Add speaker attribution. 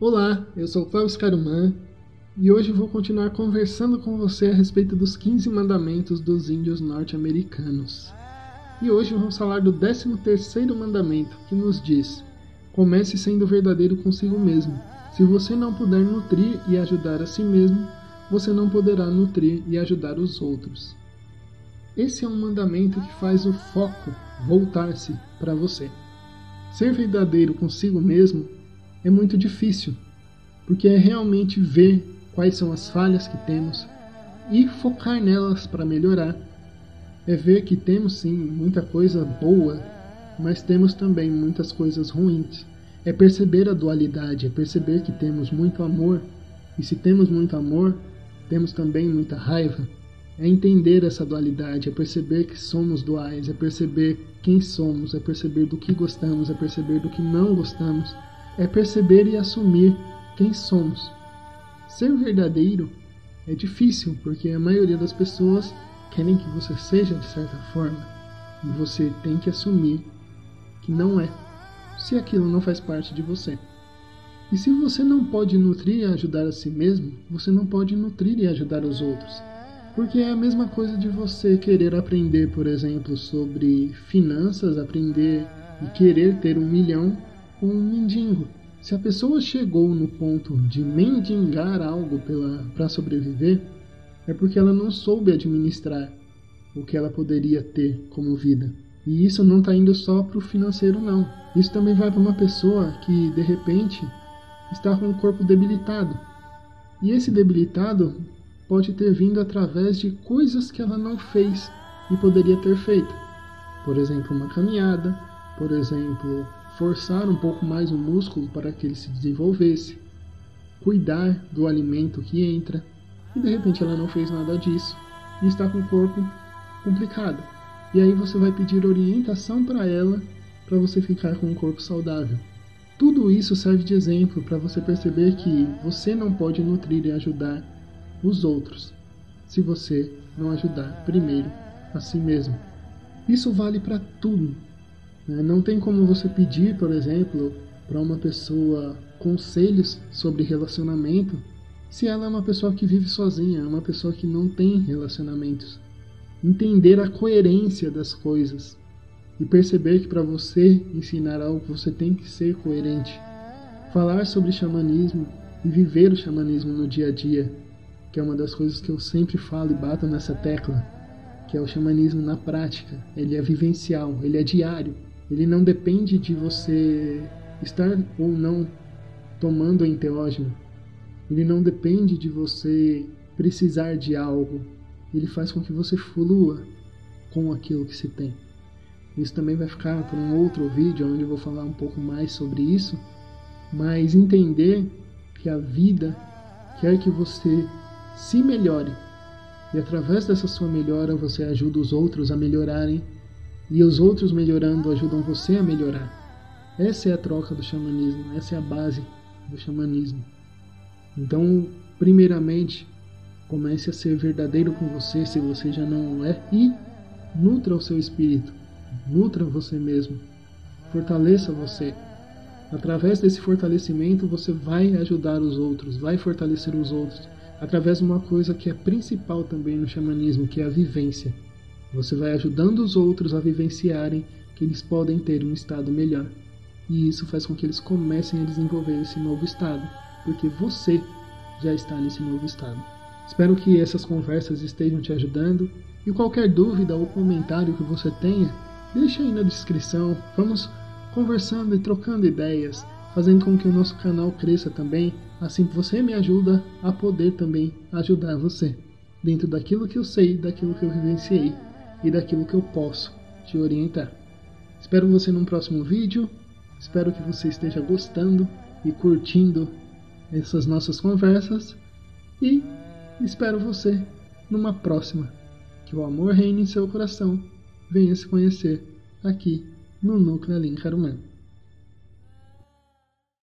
Speaker 1: Olá, eu sou Cláudio Scaruman e hoje vou continuar conversando com você a respeito dos 15 mandamentos dos índios norte-americanos. E hoje vamos falar do 13º mandamento, que nos diz: Comece sendo verdadeiro consigo mesmo. Se você não puder nutrir e ajudar a si mesmo, você não poderá nutrir e ajudar os outros. Esse é um mandamento que faz o foco voltar-se para você. Ser verdadeiro consigo mesmo é muito difícil, porque é realmente ver quais são as falhas que temos e focar nelas para melhorar. É ver que temos sim muita coisa boa, mas temos também muitas coisas ruins. É perceber a dualidade, é perceber que temos muito amor, e se temos muito amor, temos também muita raiva. É entender essa dualidade, é perceber que somos duais, é perceber quem somos, é perceber do que gostamos, é perceber do que não gostamos, é perceber e assumir quem somos. Ser verdadeiro é difícil porque a maioria das pessoas querem que você seja de certa forma e você tem que assumir que não é, se aquilo não faz parte de você. E se você não pode nutrir e ajudar a si mesmo, você não pode nutrir e ajudar os outros. Porque é a mesma coisa de você querer aprender, por exemplo, sobre finanças, aprender e querer ter um milhão um mendigo. Se a pessoa chegou no ponto de mendigar algo para sobreviver, é porque ela não soube administrar o que ela poderia ter como vida. E isso não está indo só para o financeiro, não. Isso também vai para uma pessoa que, de repente, está com o corpo debilitado. E esse debilitado pode ter vindo através de coisas que ela não fez e poderia ter feito. Por exemplo, uma caminhada, por exemplo, forçar um pouco mais o músculo para que ele se desenvolvesse, cuidar do alimento que entra, e de repente ela não fez nada disso e está com o corpo complicado. E aí você vai pedir orientação para ela para você ficar com um corpo saudável. Tudo isso serve de exemplo para você perceber que você não pode nutrir e ajudar os outros se você não ajudar primeiro a si mesmo. Isso vale para tudo. Né? Não tem como você pedir, por exemplo, para uma pessoa conselhos sobre relacionamento se ela é uma pessoa que vive sozinha, é uma pessoa que não tem relacionamentos. Entender a coerência das coisas e perceber que para você ensinar algo você tem que ser coerente. Falar sobre xamanismo e viver o xamanismo no dia a dia, que é uma das coisas que eu sempre falo e bato nessa tecla, que é o xamanismo na prática. Ele é vivencial, ele é diário. Ele não depende de você estar ou não tomando enteógeno. Ele não depende de você precisar de algo. Ele faz com que você flua com aquilo que se tem. Isso também vai ficar para um outro vídeo onde eu vou falar um pouco mais sobre isso, mas entender que a vida quer que você se melhore e através dessa sua melhora você ajuda os outros a melhorarem e os outros melhorando ajudam você a melhorar. Essa é a troca do xamanismo, essa é a base do xamanismo. Então, primeiramente, comece a ser verdadeiro com você se você já não é e nutra o seu espírito Nutra você mesmo. Fortaleça você. Através desse fortalecimento, você vai ajudar os outros, vai fortalecer os outros, através de uma coisa que é principal também no xamanismo, que é a vivência. Você vai ajudando os outros a vivenciarem que eles podem ter um estado melhor. E isso faz com que eles comecem a desenvolver esse novo estado, porque você já está nesse novo estado. Espero que essas conversas estejam te ajudando e qualquer dúvida ou comentário que você tenha, Deixa aí na descrição, vamos conversando e trocando ideias, fazendo com que o nosso canal cresça também, assim você me ajuda a poder também ajudar você, dentro daquilo que eu sei, daquilo que eu vivenciei e daquilo que eu posso te orientar. Espero você num próximo vídeo, espero que você esteja gostando e curtindo essas nossas conversas e espero você numa próxima. Que o amor reine em seu coração venha se conhecer aqui no Núcleo Alim Caruman.